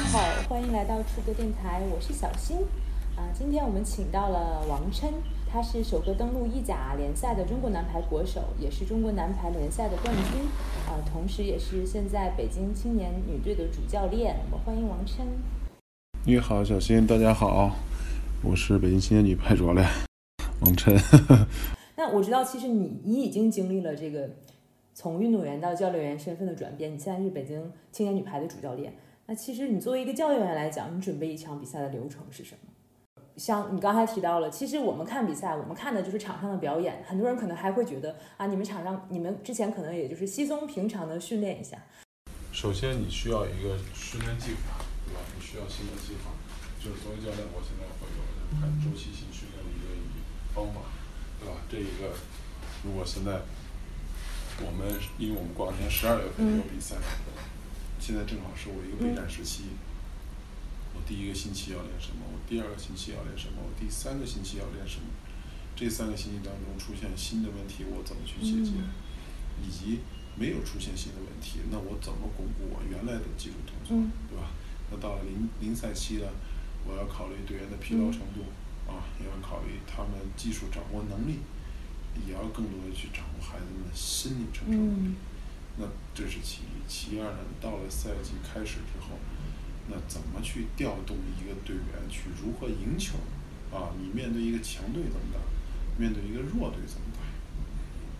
家好，欢迎来到出歌电台，我是小新。啊，今天我们请到了王琛，他是首个登陆意甲联赛的中国男排国手，也是中国男排联赛的冠军，啊，同时也是现在北京青年女队的主教练。我们欢迎王琛。你好，小新，大家好，我是北京青年女排主教练王琛。那我知道，其实你你已经经历了这个从运动员到教练员身份的转变，你现在是北京青年女排的主教练。那其实你作为一个教练员来讲，你准备一场比赛的流程是什么？像你刚才提到了，其实我们看比赛，我们看的就是场上的表演。很多人可能还会觉得啊，你们场上，你们之前可能也就是稀松平常的训练一下。首先，你需要一个训练计划，对吧？你需要新的计划，就是作为教练，我现在会有看周期性训练的一个方法，对吧？这一个，如果现在我们，因为我们过两天十二月份有比赛，现在正好是我一个备战时期。我第一个星期要练什么？我第二个星期要练什么？我第三个星期要练什么？这三个星期当中出现新的问题，我怎么去解决？以及没有出现新的问题，那我怎么巩固我原来的技术动作，对吧？那到了临临赛期了，我要考虑队员的疲劳程度，啊，也要考虑他们技术掌握能力，也要更多的去掌握孩子们的心理承受能力。那这是其一，其二呢？到了赛季开始之后。那怎么去调动一个队员去如何赢球？啊，你面对一个强队怎么打？面对一个弱队怎么打？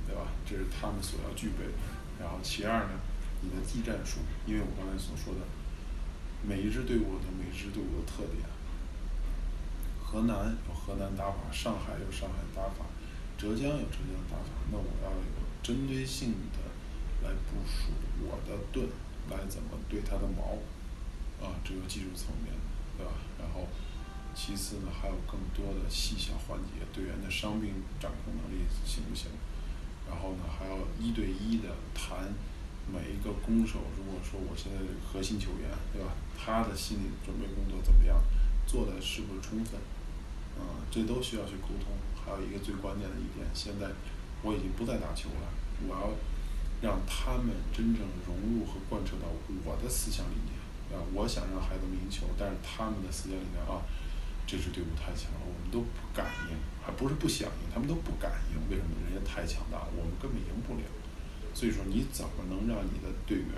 对吧？这是他们所要具备的。然后其二呢，你的技战术，因为我刚才所说的，每一支队伍的每一支队伍的特点。河南有河南打法，上海有上海打法，浙江有浙江打法。那我要有针对性的来部署我的盾，来怎么对他的矛？啊，这个技术层面，对吧？然后，其次呢，还有更多的细小环节，队员的伤病掌控能力行不行？然后呢，还要一对一的谈每一个攻手。如果说我现在这个核心球员，对吧？他的心理准备工作怎么样？做的是不是充分？啊，这都需要去沟通。还有一个最关键的一点，现在我已经不再打球了，我要让他们真正融入和贯彻到我的思想理念。啊，我想让孩子们赢球，但是他们的思想里面啊，这支队伍太强了，我们都不敢赢，还不是不想赢，他们都不敢赢。为什么？人家太强大了，我们根本赢不了。所以说，你怎么能让你的队员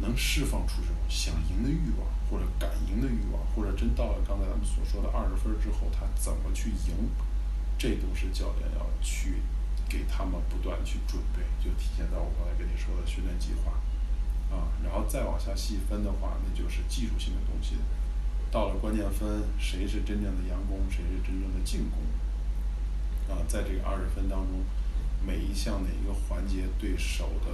能释放出这种想赢的欲望，或者敢赢的欲望，或者真到了刚才咱们所说的二十分之后，他怎么去赢？这都是教练要去给他们不断去准备，就体现在我刚才跟你说的训练计划。啊，然后再往下细分的话，那就是技术性的东西。到了关键分，谁是真正的佯攻，谁是真正的进攻？啊，在这个二十分当中，每一项哪一个环节对手的，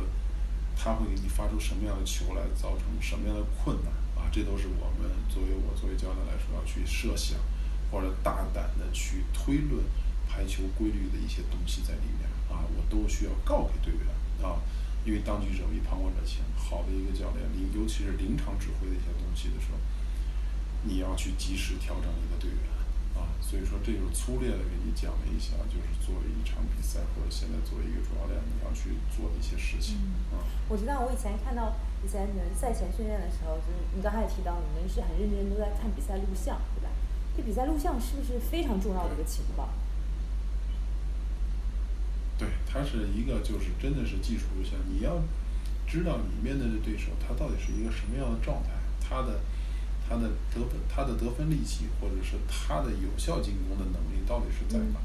他会给你发出什么样的球来，造成什么样的困难？啊，这都是我们作为我作为教练来说要去设想，或者大胆的去推论排球规律的一些东西在里面。啊，我都需要告给队员。啊。因为当局者迷，旁观者清。好的一个教练，你尤其是临场指挥的一些东西的时候，你要去及时调整你的队员啊。所以说，这就是粗略的给你讲了一下，就是作为一场比赛或者现在作为一个主教练，你要去做的一些事情啊。我知道，我以前看到以前你们赛前训练的时候，就是你刚才也提到，你们是很认真都在看比赛录像，对吧？这比赛录像是不是非常重要的一个情报？对，它是一个就是真的是技术路线，你要知道你面对的对手他到底是一个什么样的状态，他的他的得分他的得分力气，或者是他的有效进攻的能力到底是在哪，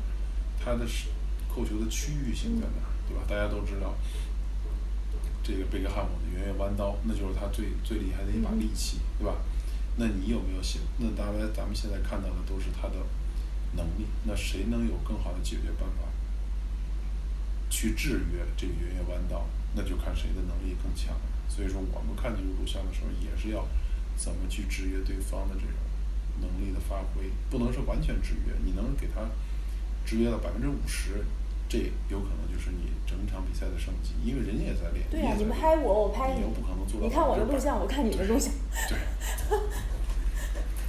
他的是扣球的区域性在哪，对吧？大家都知道这个贝克汉姆的圆月弯刀，那就是他最最厉害的一把利器，对吧？那你有没有想？那大家咱们现在看到的都是他的能力，那谁能有更好的解决办法？去制约这个圆月弯道，那就看谁的能力更强。所以说，我们看这个录像的时候，也是要怎么去制约对方的这种能力的发挥，不能是完全制约。你能给他制约到百分之五十，这有可能就是你整场比赛的胜机，因为人家也在练。对呀，你们拍我，我拍你你，又不可能做到。你看我的录像，我看你的录像。对。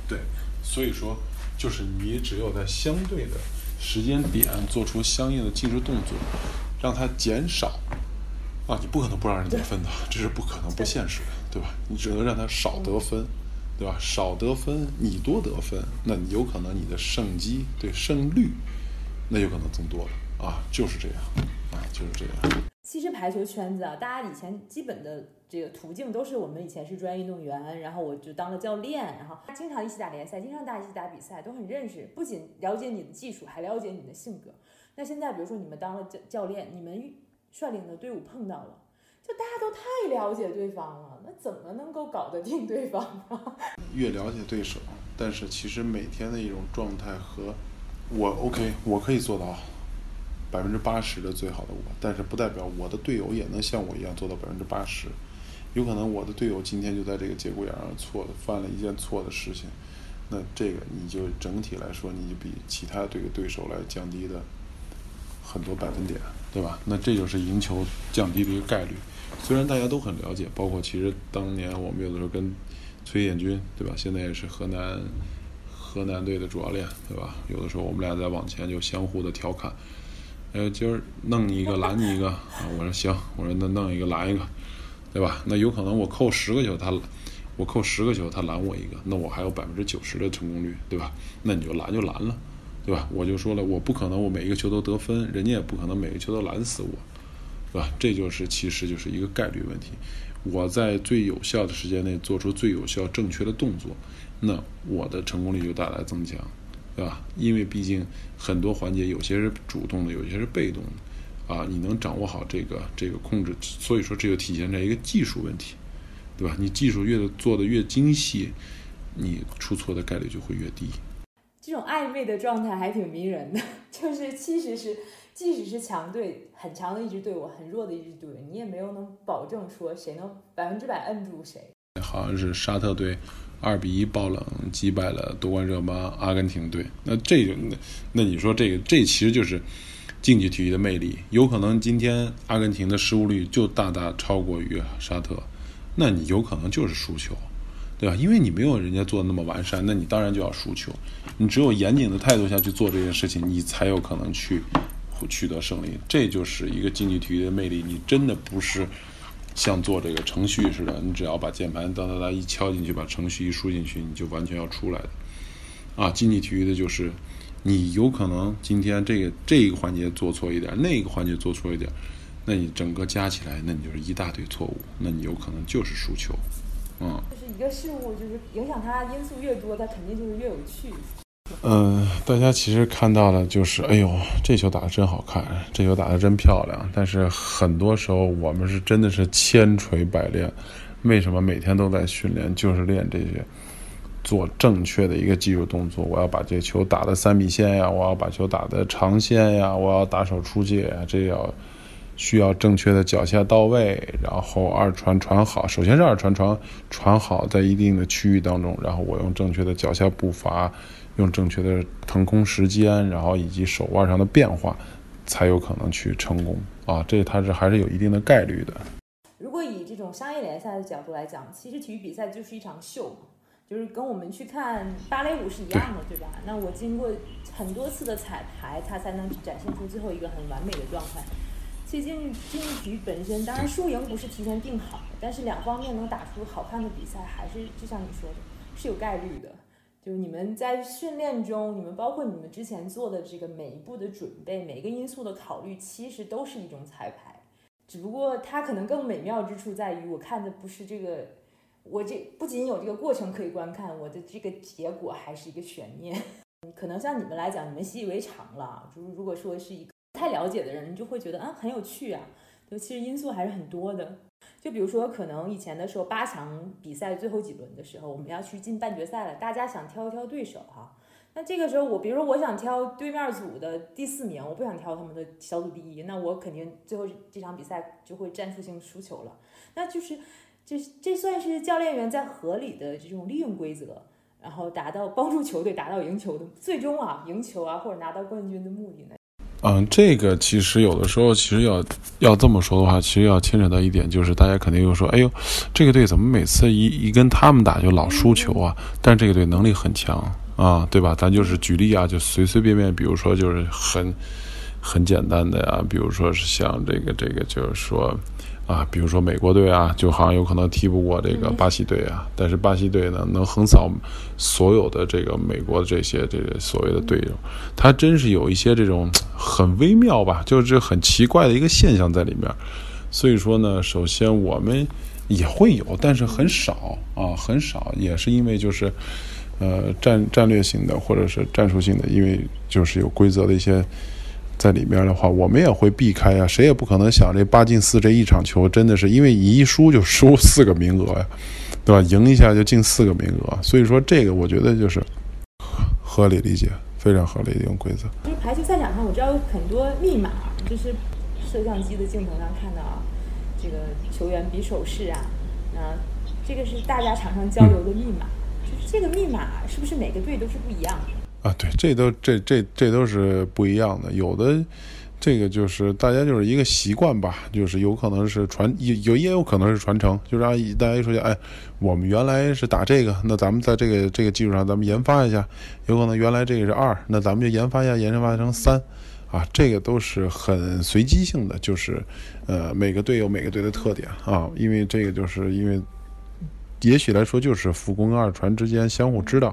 对，所以说，就是你只有在相对的时间点做出相应的技术动作。让它减少，啊，你不可能不让人得分的，这是不可能、不现实的，对吧？你只能让他少得分，对吧？少得分，你多得分，那你有可能你的胜机对胜率，那有可能增多了啊，就是这样啊，就是这样。其实排球圈子啊，大家以前基本的这个途径都是我们以前是专业运动员，然后我就当了教练，然后经常一起打联赛，经常大家一起打比赛，都很认识，不仅了解你的技术，还了解你的性格。那现在比如说你们当了教教练，你们率领的队伍碰到了。就大家都太了解对方了，那怎么能够搞得定对方呢？越了解对手，但是其实每天的一种状态和我 OK，我可以做到百分之八十的最好的我，但是不代表我的队友也能像我一样做到百分之八十。有可能我的队友今天就在这个节骨眼上错了，犯了一件错的事情，那这个你就整体来说，你就比其他这个对手来降低的很多百分点，对吧？那这就是赢球降低的一个概率。虽然大家都很了解，包括其实当年我们有的时候跟崔彦军，对吧？现在也是河南河南队的主教练，对吧？有的时候我们俩在往前就相互的调侃，哎，今儿弄你一个拦你一个啊！我说行，我说那弄一个拦一个，对吧？那有可能我扣十个球，他我扣十个球，他拦我一个，那我还有百分之九十的成功率，对吧？那你就拦就拦了，对吧？我就说了，我不可能我每一个球都得分，人家也不可能每个球都拦死我。对吧？这就是其实就是一个概率问题。我在最有效的时间内做出最有效、正确的动作，那我的成功率就大大增强，对吧？因为毕竟很多环节有些是主动的，有些是被动的，啊，你能掌握好这个这个控制，所以说这就体现在一个技术问题，对吧？你技术越做的越精细，你出错的概率就会越低。这种暧昧的状态还挺迷人的，就是其实是。即使是强队，很强的一支队伍，很弱的一支队伍，你也没有能保证说谁能百分之百摁住谁。好像是沙特队二比一爆冷击败了夺冠热巴阿根廷队。那这，那那你说这个，这其实就是竞技体育的魅力。有可能今天阿根廷的失误率就大大超过于沙特，那你有可能就是输球，对吧？因为你没有人家做的那么完善，那你当然就要输球。你只有严谨的态度下去做这件事情，你才有可能去。取得胜利，这就是一个竞技体育的魅力。你真的不是像做这个程序似的，你只要把键盘哒哒哒一敲进去，把程序一输进去，你就完全要出来的。啊，竞技体育的就是你有可能今天这个这一个环节做错一点，那一个环节做错一点，那你整个加起来，那你就是一大堆错误，那你有可能就是输球。嗯，就是一个事物，就是影响它因素越多，它肯定就是越有趣。嗯，大家其实看到了，就是哎呦，这球打得真好看，这球打得真漂亮。但是很多时候，我们是真的是千锤百炼。为什么每天都在训练？就是练这些，做正确的一个技术动作。我要把这球打的三米线呀，我要把球打的长线呀，我要打手出界呀，这要需要正确的脚下到位，然后二传传好。首先是二传传传好，在一定的区域当中，然后我用正确的脚下步伐。用正确的腾空时间，然后以及手腕上的变化，才有可能去成功啊！这它是还是有一定的概率的。如果以这种商业联赛的角度来讲，其实体育比赛就是一场秀，就是跟我们去看芭蕾舞是一样的，对吧？那我经过很多次的彩排，它才能展现出最后一个很完美的状态。其实竞竞技体育本身，当然输赢不是提前定好的，但是两方面能打出好看的比赛，还是就像你说的，是有概率的。就是你们在训练中，你们包括你们之前做的这个每一步的准备，每一个因素的考虑，其实都是一种彩排。只不过它可能更美妙之处在于，我看的不是这个，我这不仅有这个过程可以观看，我的这个结果还是一个悬念。可能像你们来讲，你们习以为常了。就是如果说是一个不太了解的人，就会觉得啊很有趣啊。就其实因素还是很多的。就比如说，可能以前的时候，八强比赛最后几轮的时候，我们要去进半决赛了，大家想挑一挑对手哈。那这个时候，我比如说我想挑对面组的第四名，我不想挑他们的小组第一，那我肯定最后这场比赛就会战术性输球了。那就是这这算是教练员在合理的这种利用规则，然后达到帮助球队达到赢球的最终啊赢球啊或者拿到冠军的目的呢？嗯，这个其实有的时候，其实要要这么说的话，其实要牵扯到一点，就是大家肯定又说，哎呦，这个队怎么每次一一跟他们打就老输球啊？但这个队能力很强啊，对吧？咱就是举例啊，就随随便便，比如说就是很很简单的呀，比如说是像这个这个，就是说。啊，比如说美国队啊，就好像有可能踢不过这个巴西队啊，但是巴西队呢能横扫所有的这个美国的这些这个所谓的队友，他真是有一些这种很微妙吧，就是很奇怪的一个现象在里面。所以说呢，首先我们也会有，但是很少啊，很少，也是因为就是呃战战略性的或者是战术性的，因为就是有规则的一些。在里面的话，我们也会避开呀，谁也不可能想这八进四这一场球真的是因为你一输就输四个名额呀，对吧？赢一下就进四个名额，所以说这个我觉得就是合理理解，非常合理的一种规则。就是排球赛场上，我知道有很多密码，就是摄像机的镜头上看到啊，这个球员比手势啊，那这个是大家场上交流的密码，就是这个密码是不是每个队都是不一样的？啊，对，这都这这这都是不一样的。有的，这个就是大家就是一个习惯吧，就是有可能是传有有也有可能是传承，就让大家一说起，哎，我们原来是打这个，那咱们在这个这个基础上，咱们研发一下，有可能原来这个是二，那咱们就研发一下，研发成三，啊，这个都是很随机性的，就是呃，每个队有每个队的特点啊，因为这个就是因为。也许来说，就是副攻跟二传之间相互知道，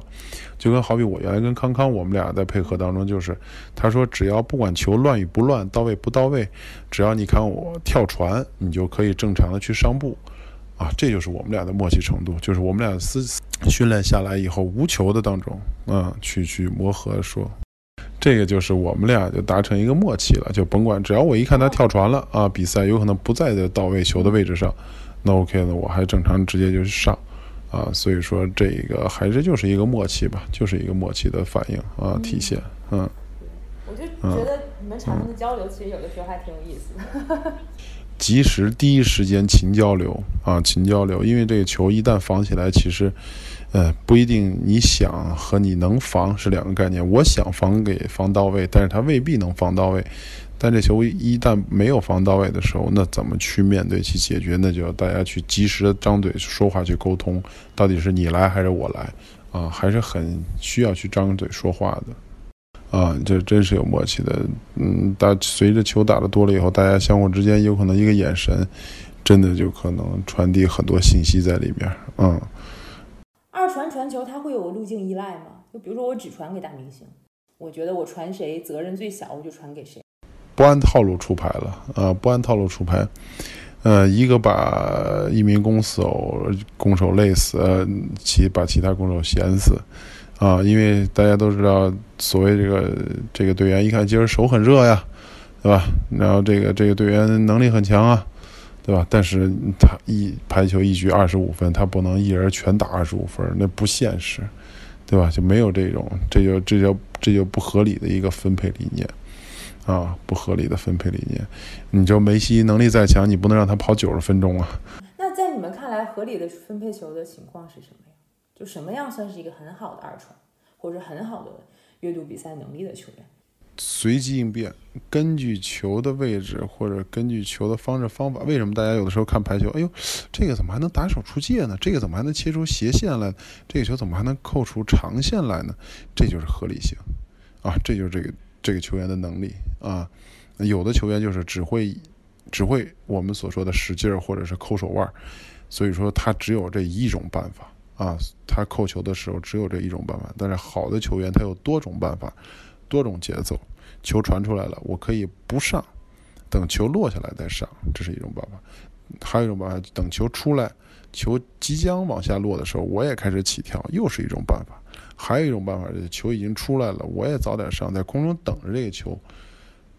就跟好比我原来跟康康，我们俩在配合当中，就是他说只要不管球乱与不乱，到位不到位，只要你看我跳传，你就可以正常的去上步，啊，这就是我们俩的默契程度，就是我们俩私训练下来以后，无球的当中，啊，去去磨合说，这个就是我们俩就达成一个默契了，就甭管只要我一看他跳传了啊，比赛有可能不在的到位球的位置上。那 OK 呢？我还正常直接就上，啊，所以说这个还是就是一个默契吧，就是一个默契的反应啊，体现，嗯。我就觉得你们场上的交流其实有的时候还挺有意思的。及时第一时间勤交流啊，勤交流，因为这个球一旦防起来，其实，呃，不一定你想和你能防是两个概念。我想防给防到位，但是他未必能防到位。但这球一旦没有防到位的时候，那怎么去面对去解决？那就要大家去及时的张嘴说话去沟通，到底是你来还是我来？啊，还是很需要去张嘴说话的。啊，这真是有默契的。嗯，大随着球打的多了以后，大家相互之间有可能一个眼神，真的就可能传递很多信息在里面。嗯。二传传球，它会有路径依赖吗？就比如说我只传给大明星，我觉得我传谁责任最小，我就传给谁。不按套路出牌了啊！不按套路出牌，呃，一个把一名攻手攻手累死，其把其他攻手闲死，啊，因为大家都知道，所谓这个这个队员一看今儿手很热呀，对吧？然后这个这个队员能力很强啊，对吧？但是他一排球一局二十五分，他不能一人全打二十五分，那不现实，对吧？就没有这种，这就这就这就不合理的一个分配理念。啊，不合理的分配理念，你就梅西能力再强，你不能让他跑九十分钟啊。那在你们看来，合理的分配球的情况是什么呀？就什么样算是一个很好的二传，或者很好的阅读比赛能力的球员？随机应变，根据球的位置或者根据球的方式方法。为什么大家有的时候看排球，哎呦，这个怎么还能打手出界呢？这个怎么还能切出斜线来？这个球怎么还能扣出长线来呢？这就是合理性啊，这就是这个。这个球员的能力啊，有的球员就是只会只会我们所说的使劲儿或者是抠手腕儿，所以说他只有这一种办法啊，他扣球的时候只有这一种办法。但是好的球员他有多种办法，多种节奏。球传出来了，我可以不上，等球落下来再上，这是一种办法。还有一种办法，等球出来，球即将往下落的时候，我也开始起跳，又是一种办法。还有一种办法，就是球已经出来了，我也早点上，在空中等着这个球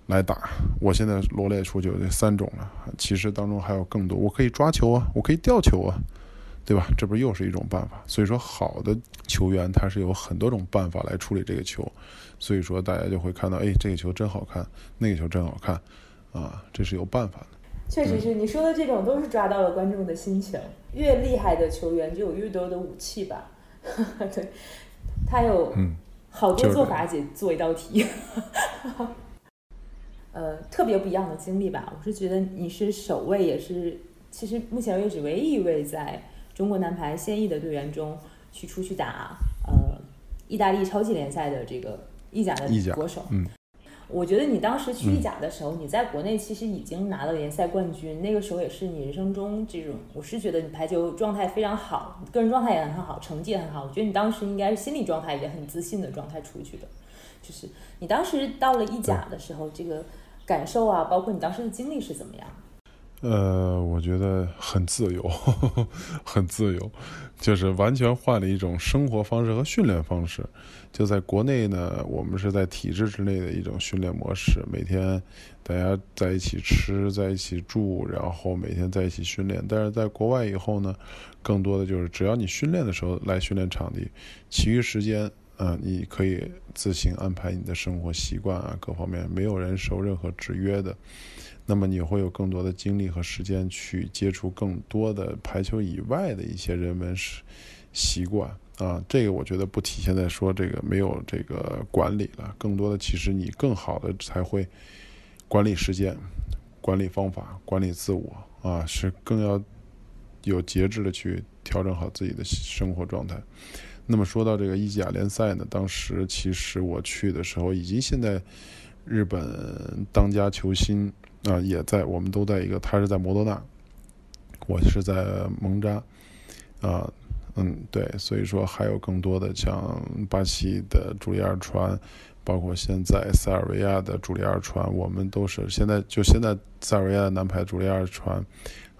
来打。我现在罗列出就这三种了，其实当中还有更多。我可以抓球啊，我可以吊球啊，对吧？这不又是一种办法？所以说，好的球员他是有很多种办法来处理这个球。所以说，大家就会看到，哎，这个球真好看，那个球真好看，啊，这是有办法的。确实是你说的这种，都是抓到了观众的心情。越厉害的球员，就有越多的武器吧？对。他有好多做法解做一道题，呃，特别不一样的经历吧。我是觉得你是首位，也是其实目前为止唯一一位在中国男排现役的队员中去出去打呃意大利超级联赛的这个意甲的国手。嗯，我觉得你当时去意甲的时候，你在国内其实已经拿了联赛冠军，那个时候也是你人生中这种，我是觉得你排球状态非常好，个人状态也很好，成绩也很好。我觉得你当时应该是心理状态也很自信的状态出去的。就是你当时到了意甲的时候，这个感受啊，包括你当时的经历是怎么样？呃，我觉得很自由，很自由，就是完全换了一种生活方式和训练方式。就在国内呢，我们是在体制之内的一种训练模式，每天大家在一起吃，在一起住，然后每天在一起训练。但是在国外以后呢，更多的就是只要你训练的时候来训练场地，其余时间，嗯，你可以自行安排你的生活习惯啊，各方面没有人受任何制约的。那么你会有更多的精力和时间去接触更多的排球以外的一些人文习习惯啊，这个我觉得不体现在说这个没有这个管理了，更多的其实你更好的才会管理时间、管理方法、管理自我啊，是更要有节制的去调整好自己的生活状态。那么说到这个意甲联赛呢，当时其实我去的时候，以及现在日本当家球星。啊，也在，我们都在一个，他是在摩多纳，我是在蒙扎，啊，嗯，对，所以说还有更多的像巴西的朱利尔传，包括现在塞尔维亚的朱利尔传，我们都是现在就现在塞尔维亚的男排朱利尔传，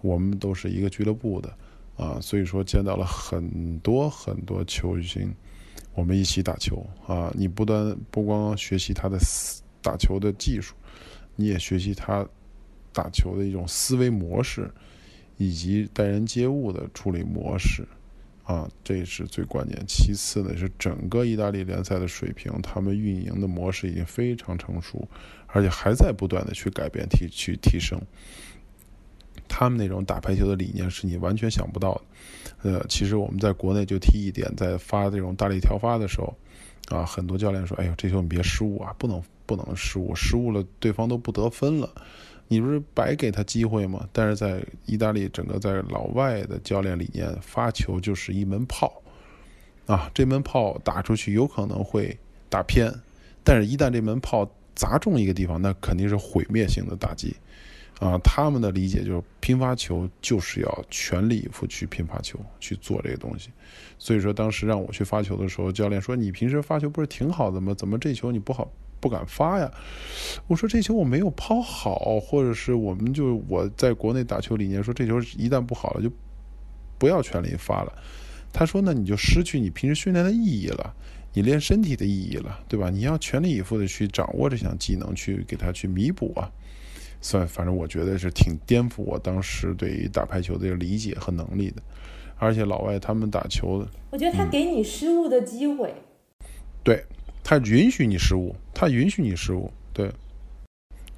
我们都是一个俱乐部的，啊，所以说见到了很多很多球星，我们一起打球，啊，你不断不光学习他的打球的技术。你也学习他打球的一种思维模式，以及待人接物的处理模式，啊，这是最关键。其次呢，是整个意大利联赛的水平，他们运营的模式已经非常成熟，而且还在不断的去改变、提去提升。他们那种打排球的理念是你完全想不到的。呃，其实我们在国内就提一点，在发这种大力调发的时候，啊，很多教练说：“哎呦，这球你别失误啊，不能。”不能失误，失误了对方都不得分了，你不是白给他机会吗？但是在意大利，整个在老外的教练理念，发球就是一门炮，啊，这门炮打出去有可能会打偏，但是一旦这门炮砸中一个地方，那肯定是毁灭性的打击，啊，他们的理解就是拼发球就是要全力以赴去拼发球去做这个东西，所以说当时让我去发球的时候，教练说你平时发球不是挺好的吗？怎么这球你不好？不敢发呀！我说这球我没有抛好，或者是我们就我在国内打球理念说这球一旦不好了就不要全力发了。他说那你就失去你平时训练的意义了，你练身体的意义了，对吧？你要全力以赴的去掌握这项技能，去给他去弥补啊。算反正我觉得是挺颠覆我当时对于打排球的这个理解和能力的。而且老外他们打球，我觉得他给你失误的机会，对。他允许你失误，他允许你失误，对，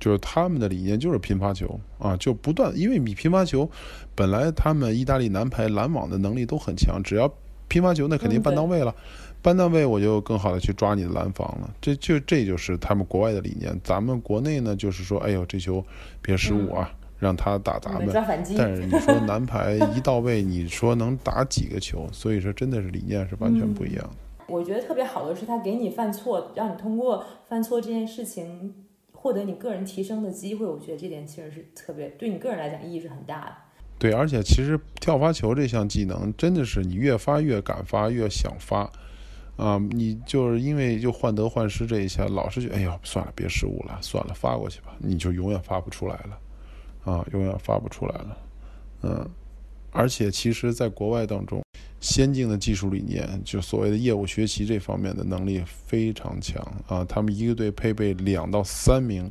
就是他们的理念就是拼发球啊，就不断，因为你拼发球，本来他们意大利男排拦网的能力都很强，只要拼发球，那肯定办到位了，搬到位我就更好的去抓你的拦防了，这就这就是他们国外的理念。咱们国内呢，就是说，哎呦，这球别失误啊，让他打咱们。但是你说男排一到位，你说能打几个球？所以说真的是理念是完全不一样的。我觉得特别好的是，他给你犯错，让你通过犯错这件事情获得你个人提升的机会。我觉得这点其实是特别对你个人来讲意义是很大的。对，而且其实跳发球这项技能真的是你越发越敢发，越想发啊！你就是因为就患得患失这一下，老是觉得哎呦算了，别失误了，算了，发过去吧，你就永远发不出来了啊，永远发不出来了。嗯，而且其实在国外当中。先进的技术理念，就所谓的业务学习这方面的能力非常强啊！他们一个队配备两到三名、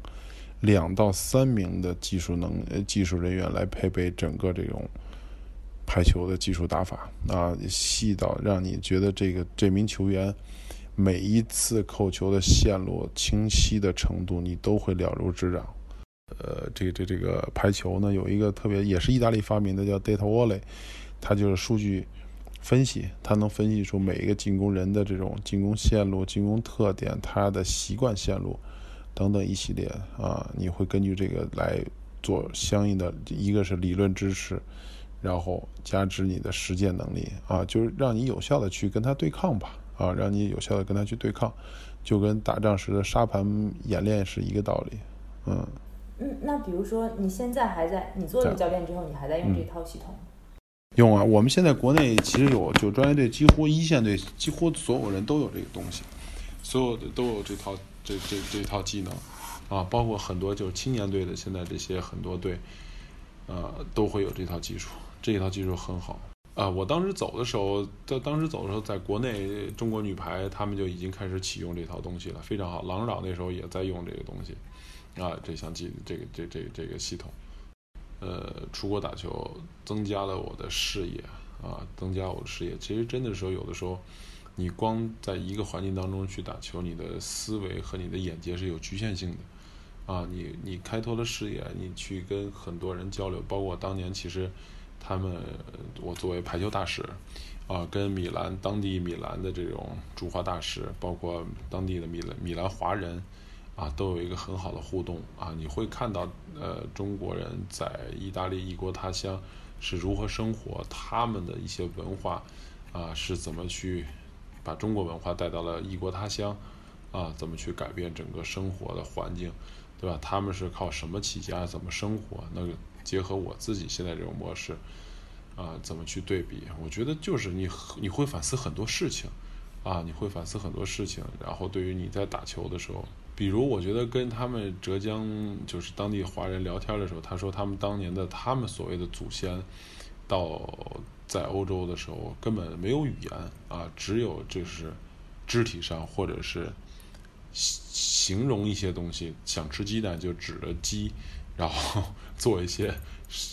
两到三名的技术能技术人员来配备整个这种排球的技术打法啊，细到让你觉得这个这名球员每一次扣球的线路清晰的程度，你都会了如指掌。呃，这个这这个排球呢，有一个特别也是意大利发明的叫 Data Volley，它就是数据。分析，它能分析出每一个进攻人的这种进攻线路、进攻特点、他的习惯线路等等一系列啊，你会根据这个来做相应的，一个是理论知识，然后加之你的实践能力啊，就是让你有效的去跟他对抗吧啊，让你有效的跟他去对抗。就跟打仗时的沙盘演练是一个道理。嗯嗯，那比如说你现在还在，你做了教练之后，你还在用这套系统？用啊！我们现在国内其实有就专业队，几乎一线队几乎所有人都有这个东西，所有的都有这套这这这套技能啊，包括很多就是青年队的，现在这些很多队，呃，都会有这套技术，这一套技术很好啊。我当时走的时候，在当时走的时候，在国内中国女排他们就已经开始启用这套东西了，非常好。郎指导那时候也在用这个东西啊，这项技这个这这这个系统。呃，出国打球增加了我的视野啊，增加我的视野。其实真的时候，有的时候，你光在一个环境当中去打球，你的思维和你的眼界是有局限性的啊。你你开拓了视野，你去跟很多人交流，包括当年其实他们，我作为排球大使啊，跟米兰当地米兰的这种驻华大使，包括当地的米兰米兰华人。啊，都有一个很好的互动啊！你会看到，呃，中国人在意大利异国他乡是如何生活，他们的一些文化啊是怎么去把中国文化带到了异国他乡啊？怎么去改变整个生活的环境，对吧？他们是靠什么起家？怎么生活？那个结合我自己现在这种模式啊，怎么去对比？我觉得就是你你会反思很多事情啊，你会反思很多事情，然后对于你在打球的时候。比如，我觉得跟他们浙江就是当地华人聊天的时候，他说他们当年的他们所谓的祖先，到在欧洲的时候根本没有语言啊，只有就是肢体上或者是形容一些东西，想吃鸡蛋就指着鸡，然后 做一些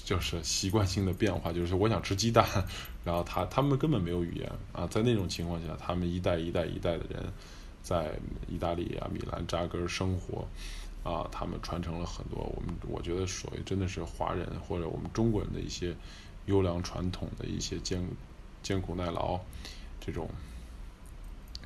就是习惯性的变化，就是我想吃鸡蛋，然后他他们根本没有语言啊，在那种情况下，他们一代一代一代的人。在意大利啊，米兰扎根生活，啊，他们传承了很多我们我觉得所谓真的是华人或者我们中国人的一些优良传统的一些艰艰苦耐劳这种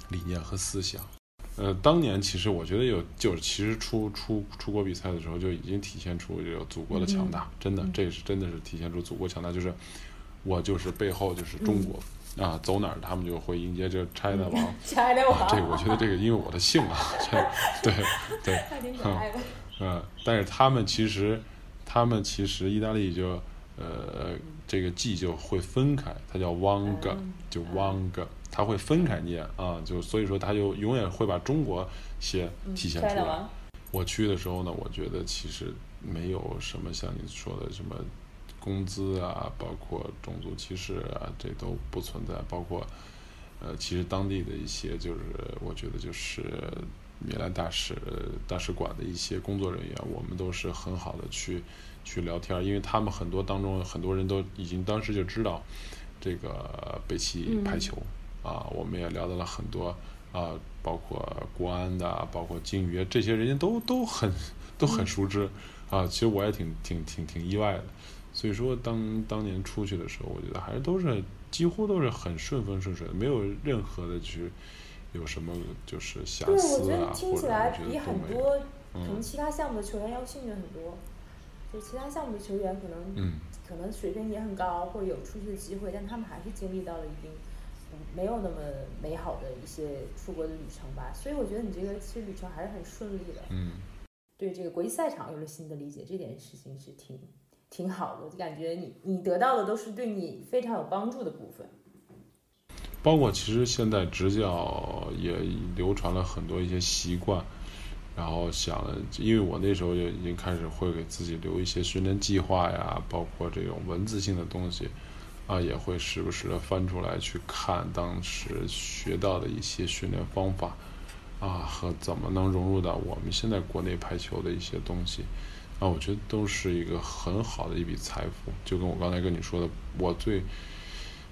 理念和思想。呃，当年其实我觉得有，就是其实出出出国比赛的时候就已经体现出有祖国的强大，真的，这是真的是体现出祖国强大，就是我就是背后就是中国。啊，走哪儿他们就会迎接这 China 王。China 王，这个我觉得这个因为我的姓啊，对对，嗯，但是他们其实，他们其实意大利就呃这个 G 就会分开，它叫 Wang，就 Wang，它会分开念啊，就所以说它就永远会把中国写体现出来。我去的时候呢，我觉得其实没有什么像你说的什么。工资啊，包括种族歧视啊，这都不存在。包括，呃，其实当地的一些，就是我觉得就是米兰大使大使馆的一些工作人员，我们都是很好的去去聊天，因为他们很多当中很多人都已经当时就知道这个北汽排球啊，我们也聊到了很多啊，包括国安的，包括金鱼这些人家都都很都很熟知啊。其实我也挺挺挺挺意外的。所以说，当当年出去的时候，我觉得还是都是几乎都是很顺风顺水的，没有任何的去有什么就是瑕疵啊，对，我觉得听起来比很多可能其他项目的球员要幸运很多。就其他项目的球员可能可能水平也很高，或者有出去的机会，但他们还是经历到了一定没有那么美好的一些出国的旅程吧。所以我觉得你这个其实旅程还是很顺利的。嗯，对这个国际赛场有了新的理解，这点事情是挺。挺好的，我就感觉你你得到的都是对你非常有帮助的部分。包括其实现在执教也流传了很多一些习惯，然后想，因为我那时候就已经开始会给自己留一些训练计划呀，包括这种文字性的东西，啊，也会时不时的翻出来去看当时学到的一些训练方法，啊，和怎么能融入到我们现在国内排球的一些东西。啊，我觉得都是一个很好的一笔财富。就跟我刚才跟你说的，我最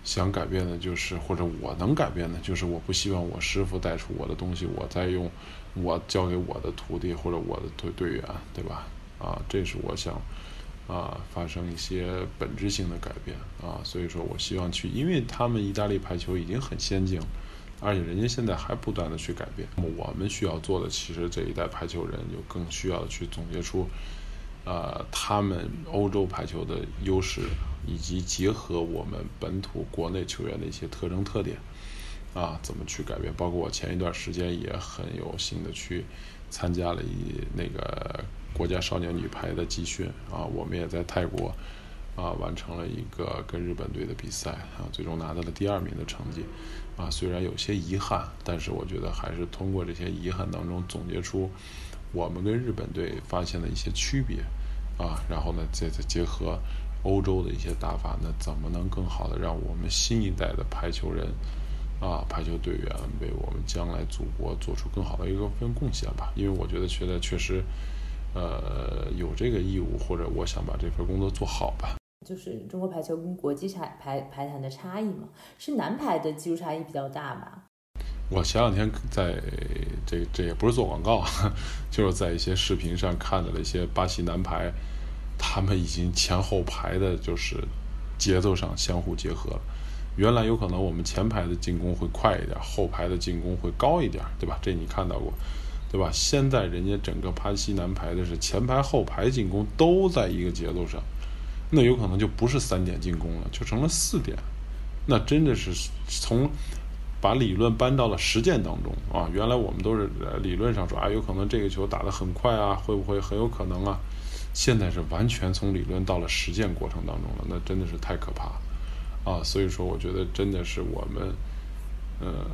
想改变的就是，或者我能改变的，就是我不希望我师傅带出我的东西，我再用我教给我的徒弟或者我的队队员，对吧？啊，这是我想啊发生一些本质性的改变啊。所以说我希望去，因为他们意大利排球已经很先进，而且人家现在还不断的去改变。我们需要做的，其实这一代排球人就更需要去总结出。呃，他们欧洲排球的优势，以及结合我们本土国内球员的一些特征特点，啊，怎么去改变？包括我前一段时间也很有幸的去参加了一那个国家少年女排的集训啊，我们也在泰国啊完成了一个跟日本队的比赛啊，最终拿到了第二名的成绩啊，虽然有些遗憾，但是我觉得还是通过这些遗憾当中总结出我们跟日本队发现的一些区别啊，然后呢再再结合。欧洲的一些打法，那怎么能更好的让我们新一代的排球人啊，排球队员为我们将来祖国做出更好的一个份贡献吧？因为我觉得现在确实，呃，有这个义务，或者我想把这份工作做好吧。就是中国排球跟国际排排排坛的差异嘛，是男排的技术差异比较大吧？我前两天在这这也不是做广告，就是在一些视频上看到了一些巴西男排。他们已经前后排的，就是节奏上相互结合了。原来有可能我们前排的进攻会快一点，后排的进攻会高一点，对吧？这你看到过，对吧？现在人家整个巴西男排的是前排后排进攻都在一个节奏上，那有可能就不是三点进攻了，就成了四点。那真的是从把理论搬到了实践当中啊！原来我们都是理论上说啊，有可能这个球打得很快啊，会不会很有可能啊？现在是完全从理论到了实践过程当中了，那真的是太可怕了啊！所以说，我觉得真的是我们，嗯，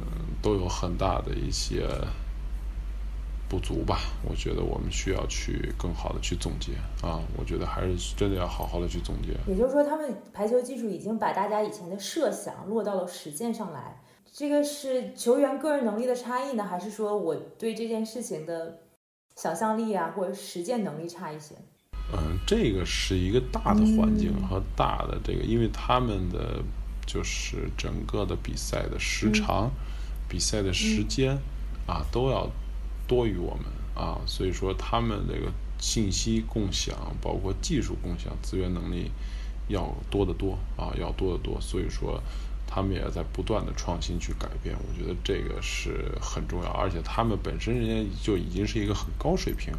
都有很大的一些不足吧。我觉得我们需要去更好的去总结啊！我觉得还是真的要好好的去总结。也就是说，他们排球技术已经把大家以前的设想落到了实践上来。这个是球员个人能力的差异呢，还是说我对这件事情的想象力啊，或者实践能力差一些？嗯，这个是一个大的环境和大的这个，因为他们的就是整个的比赛的时长、比赛的时间啊，都要多于我们啊，所以说他们这个信息共享，包括技术共享、资源能力要多得多啊，要多得多，所以说他们也在不断的创新去改变，我觉得这个是很重要，而且他们本身人家就已经是一个很高水平。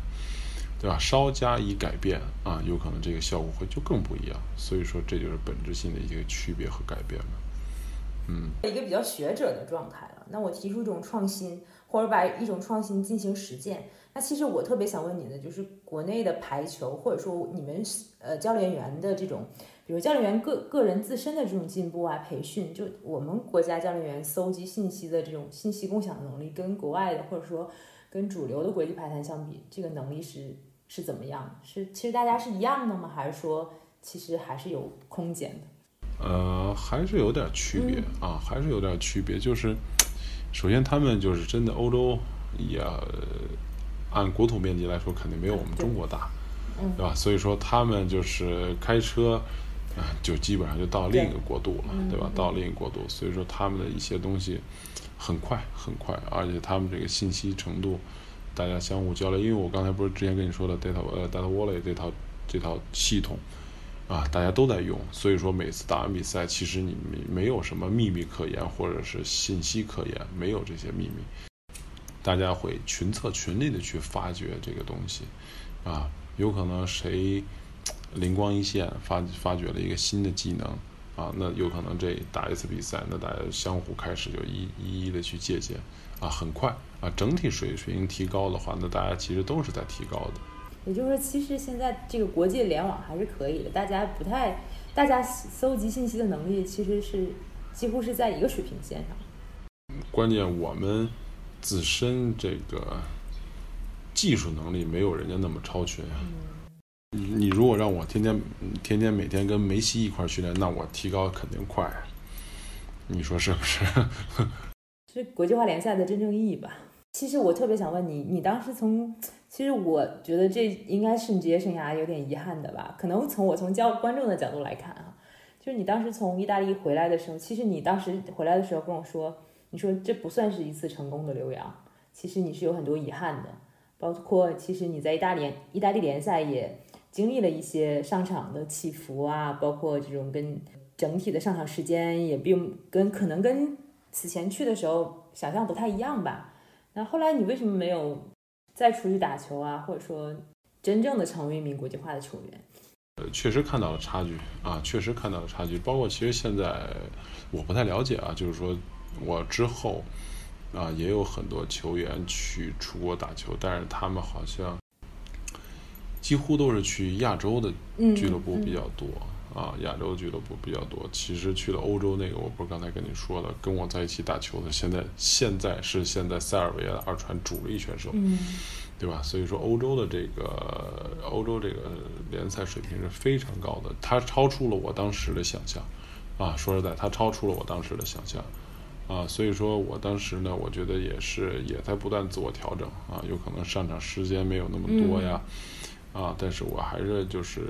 对吧？稍加以改变啊，有可能这个效果会就更不一样。所以说，这就是本质性的一个区别和改变嘛。嗯，一个比较学者的状态了。那我提出一种创新，或者把一种创新进行实践。那其实我特别想问你的，就是国内的排球，或者说你们呃教练员的这种，比如教练员个个人自身的这种进步啊，培训，就我们国家教练员搜集信息的这种信息共享能力，跟国外的或者说跟主流的国际排坛相比，这个能力是？是怎么样？是其实大家是一样的吗？还是说其实还是有空间的？呃，还是有点区别啊，还是有点区别。就是首先他们就是真的欧洲也按国土面积来说，肯定没有我们中国大，对吧？所以说他们就是开车啊，就基本上就到另一个国度了，对吧？到另一个国度，所以说他们的一些东西很快很快，而且他们这个信息程度。大家相互交流，因为我刚才不是之前跟你说的 data 呃 data wallet 这套这套系统啊，大家都在用，所以说每次打完比赛，其实你没没有什么秘密可言，或者是信息可言，没有这些秘密，大家会群策群力的去发掘这个东西啊，有可能谁灵光一现发发掘了一个新的技能啊，那有可能这打一次比赛，那大家相互开始就一一一的去借鉴。啊，很快啊，整体水水平提高的话，那大家其实都是在提高的。也就是说，其实现在这个国际联网还是可以的，大家不太，大家搜集信息的能力其实是几乎是在一个水平线上。关键我们自身这个技术能力没有人家那么超群啊。你你如果让我天天天天每天跟梅西一块训练，那我提高肯定快。你说是不是？是国际化联赛的真正意义吧？其实我特别想问你，你当时从，其实我觉得这应该是你职业生涯有点遗憾的吧？可能从我从教观众的角度来看啊，就是你当时从意大利回来的时候，其实你当时回来的时候跟我说，你说这不算是一次成功的留洋，其实你是有很多遗憾的，包括其实你在意大利意大利联赛也经历了一些上场的起伏啊，包括这种跟整体的上场时间也并跟可能跟。此前去的时候想象不太一样吧？那后来你为什么没有再出去打球啊？或者说真正的成为一名国际化的球员？呃，确实看到了差距啊，确实看到了差距。包括其实现在我不太了解啊，就是说我之后啊也有很多球员去出国打球，但是他们好像几乎都是去亚洲的俱乐部比较多。啊，亚洲俱乐部比较多。其实去了欧洲那个，我不是刚才跟你说的，跟我在一起打球的，现在现在是现在塞尔维亚的二传主力选手，嗯，对吧？所以说欧洲的这个欧洲这个联赛水平是非常高的，它超出了我当时的想象。啊，说实在，它超出了我当时的想象。啊，所以说我当时呢，我觉得也是也在不断自我调整。啊，有可能上场时间没有那么多呀。啊，但是我还是就是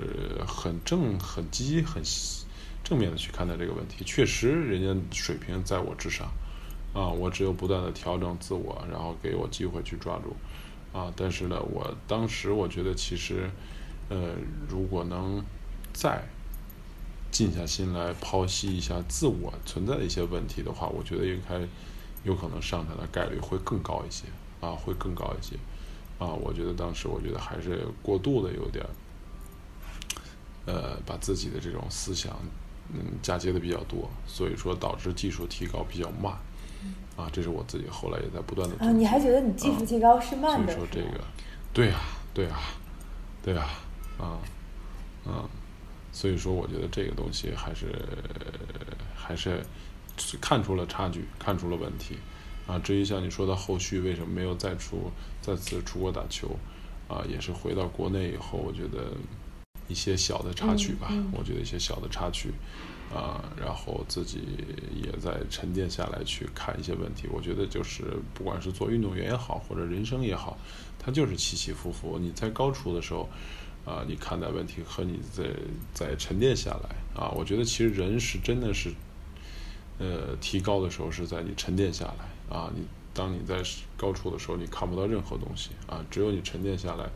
很正、很积极、很正面的去看待这个问题。确实，人家水平在我之上，啊，我只有不断的调整自我，然后给我机会去抓住，啊，但是呢，我当时我觉得其实，呃，如果能再静下心来剖析一下自我存在的一些问题的话，我觉得应该有可能上场的概率会更高一些，啊，会更高一些。啊，我觉得当时我觉得还是过度的有点，呃，把自己的这种思想嗯嫁接的比较多，所以说导致技术提高比较慢。啊，这是我自己后来也在不断的。啊，你还觉得你技术提高是慢的？所以说这个，对啊，对啊，对呀，啊，啊，所以说我觉得这个东西还是还是看出了差距，看出了问题。啊，至于像你说的后续为什么没有再出再次出国打球，啊，也是回到国内以后，我觉得一些小的插曲吧，我觉得一些小的插曲，啊，然后自己也在沉淀下来去看一些问题。我觉得就是不管是做运动员也好，或者人生也好，它就是起起伏伏。你在高处的时候，啊，你看待问题和你在在沉淀下来，啊，我觉得其实人是真的是，呃，提高的时候是在你沉淀下来。啊，你当你在高处的时候，你看不到任何东西啊，只有你沉淀下来，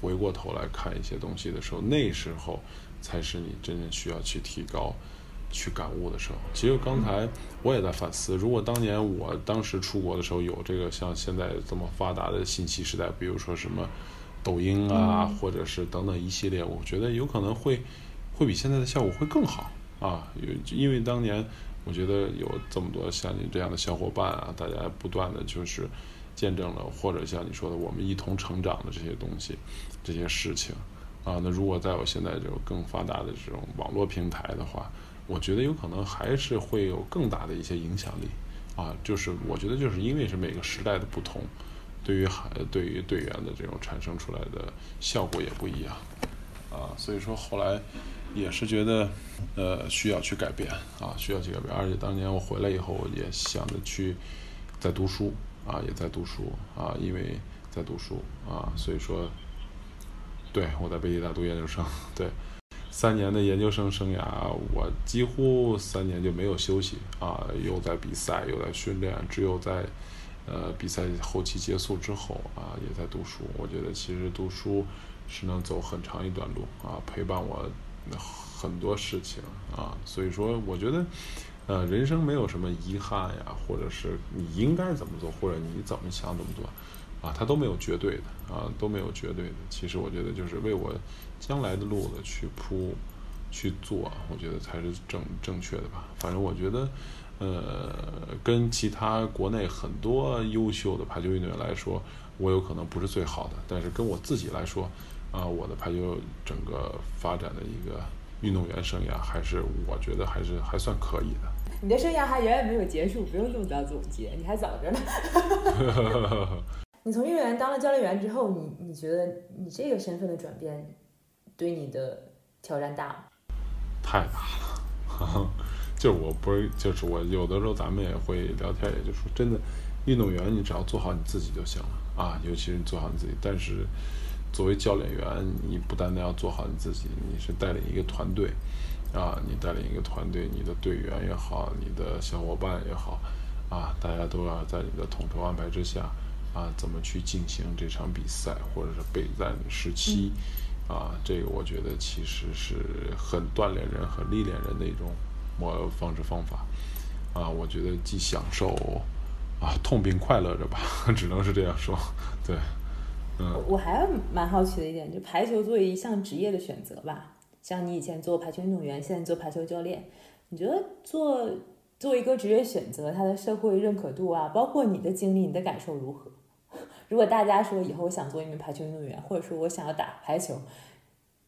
回过头来看一些东西的时候，那时候才是你真正需要去提高、去感悟的时候。其实刚才我也在反思，如果当年我当时出国的时候有这个像现在这么发达的信息时代，比如说什么抖音啊，或者是等等一系列，我觉得有可能会会比现在的效果会更好啊，因因为当年。我觉得有这么多像你这样的小伙伴啊，大家不断的就是见证了，或者像你说的，我们一同成长的这些东西、这些事情啊。那如果在我现在这种更发达的这种网络平台的话，我觉得有可能还是会有更大的一些影响力啊。就是我觉得就是因为是每个时代的不同，对于孩对于队员的这种产生出来的效果也不一样啊。所以说后来。也是觉得，呃，需要去改变啊，需要去改变。而且当年我回来以后，也想着去在读书啊，也在读书啊，因为在读书啊，所以说，对我在北医大读研究生，对，三年的研究生生涯，我几乎三年就没有休息啊，又在比赛，又在训练，只有在呃比赛后期结束之后啊，也在读书。我觉得其实读书是能走很长一段路啊，陪伴我。很多事情啊，所以说我觉得，呃，人生没有什么遗憾呀，或者是你应该怎么做，或者你怎么想怎么做，啊，它都没有绝对的啊，都没有绝对的。其实我觉得就是为我将来的路子去铺去做，我觉得才是正正确的吧。反正我觉得，呃，跟其他国内很多优秀的排球运动员来说，我有可能不是最好的，但是跟我自己来说。啊，我的排球整个发展的一个运动员生涯，还是我觉得还是还算可以的。你的生涯还远远没有结束，不用这么早总结，你还早着呢。你从运动员当了教练员之后，你你觉得你这个身份的转变对你的挑战大吗？太大了，就是我不是，就是我有的时候咱们也会聊天，也就说真的，运动员你只要做好你自己就行了啊，尤其是你做好你自己，但是。作为教练员，你不单单要做好你自己，你是带领一个团队，啊，你带领一个团队，你的队员也好，你的小伙伴也好，啊，大家都要在你的统筹安排之下，啊，怎么去进行这场比赛，或者是备战时期，啊，这个我觉得其实是很锻炼人很历练人的一种模方式方法，啊，我觉得既享受，啊，痛并快乐着吧，只能是这样说，对。我我还蛮好奇的一点，就排球作为一项职业的选择吧，像你以前做排球运动员，现在做排球教练，你觉得做作为一个职业选择，它的社会认可度啊，包括你的经历、你的感受如何？如果大家说以后我想做一名排球运动员，或者说我想要打排球，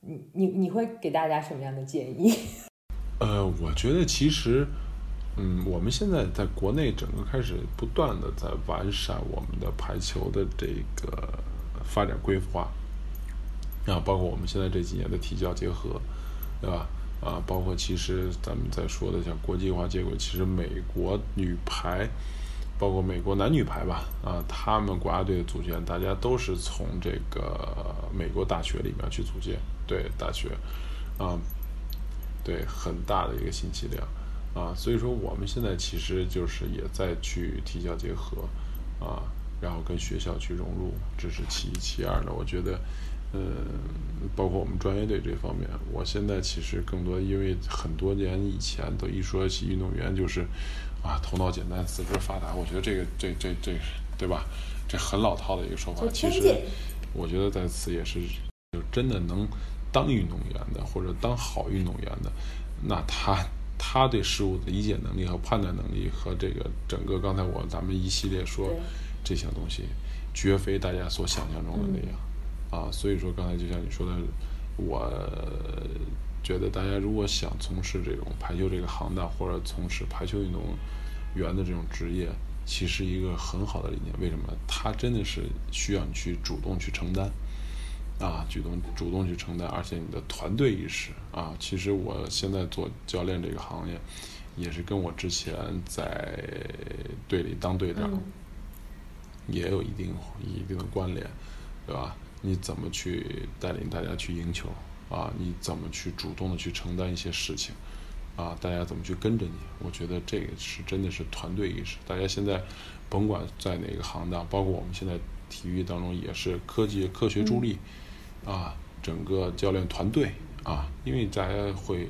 你你你会给大家什么样的建议？呃，我觉得其实，嗯，我们现在在国内整个开始不断的在完善我们的排球的这个发展规划，啊，包括我们现在这几年的体教结合，对吧？啊，包括其实咱们在说的像国际化接轨，其实美国女排，包括美国男女排吧，啊，他们国家队的组建，大家都是从这个美国大学里面去组建，对大学，啊，对很大的一个信息量，啊，所以说我们现在其实就是也在去体教结合，啊，然后跟学校去融入，这是其一，其二的，我觉得。嗯，包括我们专业队这方面，我现在其实更多因为很多年以前都一说起运动员就是啊头脑简单四肢发达，我觉得这个这这这对吧？这很老套的一个说法。其实我觉得在此也是，就真的能当运动员的或者当好运动员的，那他他对事物的理解能力和判断能力和这个整个刚才我咱们一系列说这些东西，绝非大家所想象中的那样。啊，所以说刚才就像你说的，我觉得大家如果想从事这种排球这个行当，或者从事排球运动员的这种职业，其实一个很好的理念。为什么？他真的是需要你去主动去承担，啊，主动主动去承担，而且你的团队意识啊，其实我现在做教练这个行业，也是跟我之前在队里当队长也有一定一定的关联，对吧？你怎么去带领大家去赢球啊？你怎么去主动的去承担一些事情啊？大家怎么去跟着你？我觉得这个是真的是团队意识。大家现在甭管在哪个行当，包括我们现在体育当中也是科技科学助力啊，整个教练团队啊，因为大家会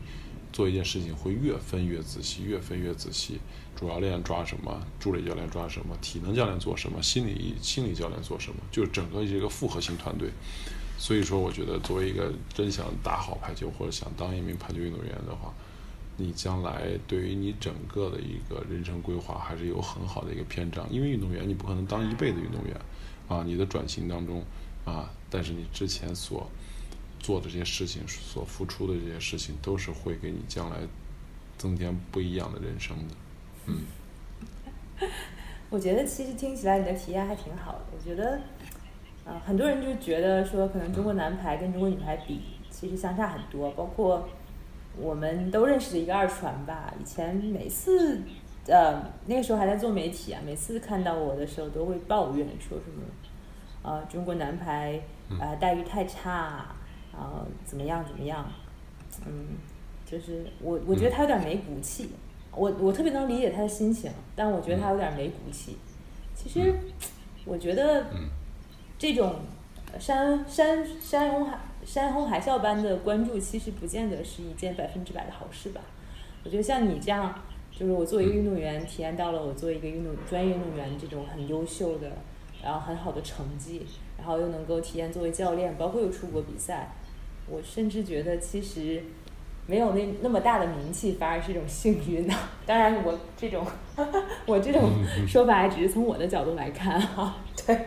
做一件事情会越分越仔细，越分越仔细。主教练抓什么，助理教练抓什么，体能教练做什么，心理心理教练做什么，就整个一个复合型团队。所以说，我觉得作为一个真想打好排球或者想当一名排球运动员的话，你将来对于你整个的一个人生规划还是有很好的一个篇章。因为运动员你不可能当一辈子运动员啊，你的转型当中啊，但是你之前所做的这些事情，所付出的这些事情，都是会给你将来增添不一样的人生的。嗯，我觉得其实听起来你的体验还挺好的。我觉得，啊，很多人就觉得说，可能中国男排跟中国女排比，其实相差很多。包括我们都认识的一个二传吧，以前每次，呃，那个时候还在做媒体啊，每次看到我的时候都会抱怨说什么，啊，中国男排啊待遇太差，然后怎么样怎么样，嗯，就是我我觉得他有点没骨气。我我特别能理解他的心情，但我觉得他有点没骨气。其实，我觉得这种山山山洪海山洪海啸般的关注，其实不见得是一件百分之百的好事吧。我觉得像你这样，就是我作为一个运动员，体验到了我作为一个运动专业运动员这种很优秀的，然后很好的成绩，然后又能够体验作为教练，包括又出国比赛，我甚至觉得其实。没有那那么大的名气，反而是一种幸运呢。当然，我这种 我这种说法只是从我的角度来看哈。对，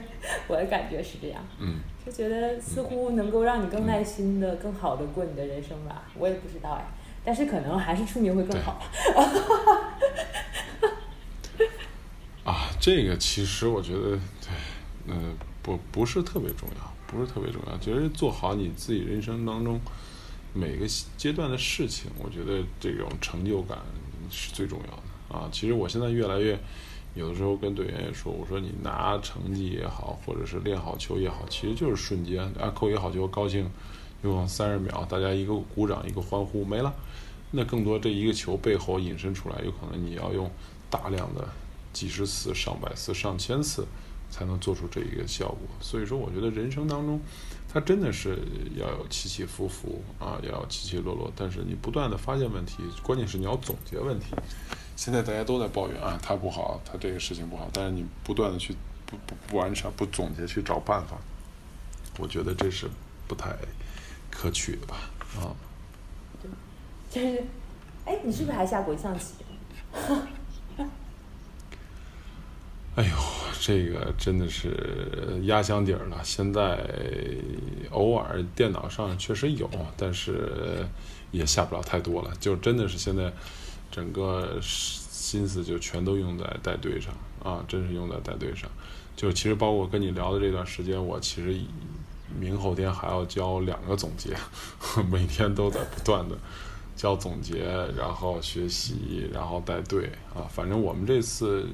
我的感觉是这样。嗯。就觉得似乎能够让你更耐心的、更好的过你的人生吧。我也不知道哎，但是可能还是出名会更好。啊，这个其实我觉得，对，嗯，不不是特别重要，不是特别重要，就是做好你自己人生当中。每个阶段的事情，我觉得这种成就感是最重要的啊！其实我现在越来越，有的时候跟队员也说，我说你拿成绩也好，或者是练好球也好，其实就是瞬间啊，扣一好球，高兴，用三十秒，大家一个鼓掌，一个欢呼，没了。那更多这一个球背后引申出来，有可能你要用大量的几十次、上百次、上千次，才能做出这一个效果。所以说，我觉得人生当中。它真的是要有起起伏伏啊，要起起落落。但是你不断的发现问题，关键是你要总结问题。现在大家都在抱怨啊，他不好，他这个事情不好。但是你不断的去不不不完善、不总结去找办法，我觉得这是不太可取的吧？啊。对，就是，哎，你是不是还下过象棋？哎呦，这个真的是压箱底儿了。现在偶尔电脑上确实有，但是也下不了太多了。就真的是现在整个心思就全都用在带队上啊，真是用在带队上。就其实包括跟你聊的这段时间，我其实明后天还要交两个总结，每天都在不断的交总结，然后学习，然后带队啊。反正我们这次。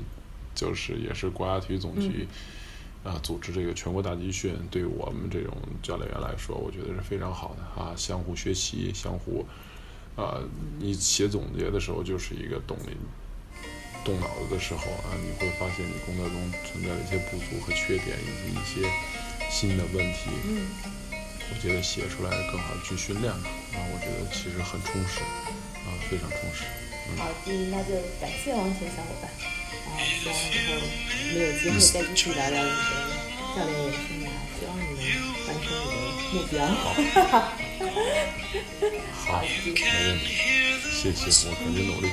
就是也是国家体育总局啊组织这个全国大集训，对我们这种教练员来说，我觉得是非常好的啊，相互学习，相互啊，你写总结的时候就是一个动力，动脑子的时候啊，你会发现你工作中存在的一些不足和缺点，以及一些新的问题。嗯，我觉得写出来更好的去训练吧，啊，我觉得其实很充实啊，非常充实。好，那就感谢王群小伙伴。希望以后没有机会再继续聊聊你的教练员生涯，希望你能完成你的目标。好，没问题，谢谢，我肯定努力。